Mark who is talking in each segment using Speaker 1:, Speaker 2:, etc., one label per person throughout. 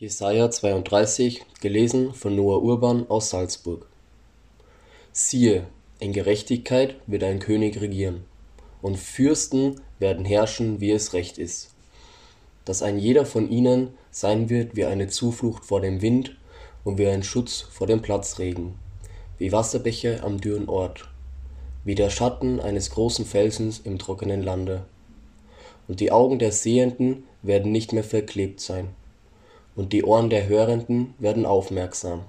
Speaker 1: Jesaja 32, gelesen von Noah Urban aus Salzburg. Siehe, in Gerechtigkeit wird ein König regieren, und Fürsten werden herrschen, wie es recht ist. Dass ein jeder von ihnen sein wird wie eine Zuflucht vor dem Wind und wie ein Schutz vor dem Platzregen, wie Wasserbäche am dürren Ort, wie der Schatten eines großen Felsens im trockenen Lande. Und die Augen der Sehenden werden nicht mehr verklebt sein und die Ohren der Hörenden werden aufmerksam.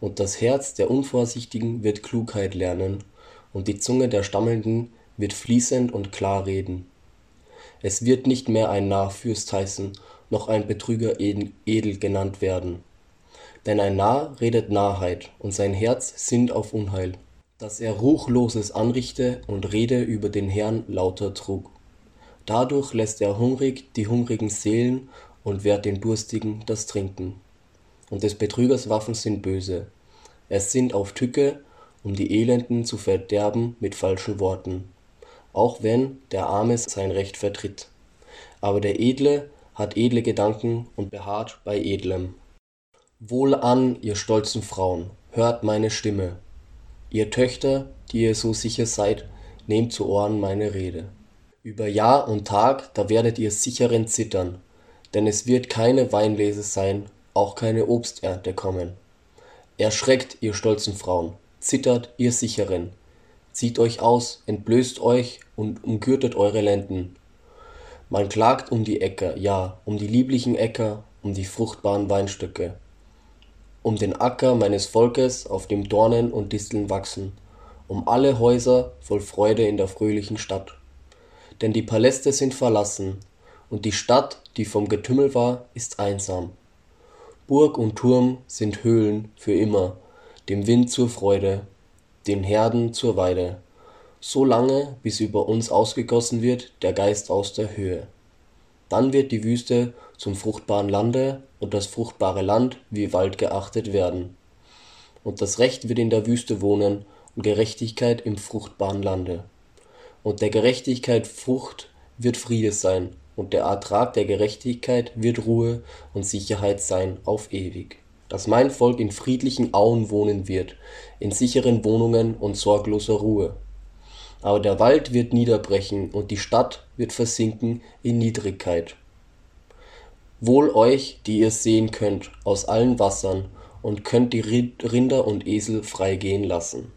Speaker 1: Und das Herz der Unvorsichtigen wird Klugheit lernen, und die Zunge der Stammelnden wird fließend und klar reden. Es wird nicht mehr ein Narrfürst heißen, noch ein Betrüger edel genannt werden. Denn ein Narr redet Narrheit, und sein Herz sinnt auf Unheil, dass er Ruchloses anrichte und Rede über den Herrn lauter trug. Dadurch lässt er hungrig die hungrigen Seelen und wehrt den Durstigen das Trinken. Und des Betrügers Waffen sind böse. Er sinnt auf Tücke, um die Elenden zu verderben mit falschen Worten, auch wenn der Arme sein Recht vertritt. Aber der Edle hat edle Gedanken und beharrt bei Edlem. Wohlan, ihr stolzen Frauen, hört meine Stimme. Ihr Töchter, die ihr so sicher seid, nehmt zu Ohren meine Rede. Über Jahr und Tag, da werdet ihr sicheren zittern, denn es wird keine Weinlese sein, auch keine Obsternte kommen. Erschreckt, ihr stolzen Frauen, zittert, ihr Sicheren, zieht euch aus, entblößt euch und umgürtet eure Lenden. Man klagt um die Äcker, ja, um die lieblichen Äcker, um die fruchtbaren Weinstöcke, um den Acker meines Volkes, auf dem Dornen und Disteln wachsen, um alle Häuser voll Freude in der fröhlichen Stadt. Denn die Paläste sind verlassen, und die Stadt, die vom Getümmel war, ist einsam. Burg und Turm sind Höhlen für immer, dem Wind zur Freude, den Herden zur Weide, so lange, bis über uns ausgegossen wird der Geist aus der Höhe. Dann wird die Wüste zum fruchtbaren Lande und das fruchtbare Land wie Wald geachtet werden. Und das Recht wird in der Wüste wohnen und Gerechtigkeit im fruchtbaren Lande. Und der Gerechtigkeit Frucht wird Friede sein und der Ertrag der Gerechtigkeit wird Ruhe und Sicherheit sein auf ewig. Dass mein Volk in friedlichen Auen wohnen wird, in sicheren Wohnungen und sorgloser Ruhe. Aber der Wald wird niederbrechen und die Stadt wird versinken in Niedrigkeit. Wohl euch, die ihr sehen könnt aus allen Wassern und könnt die Rinder und Esel frei gehen lassen.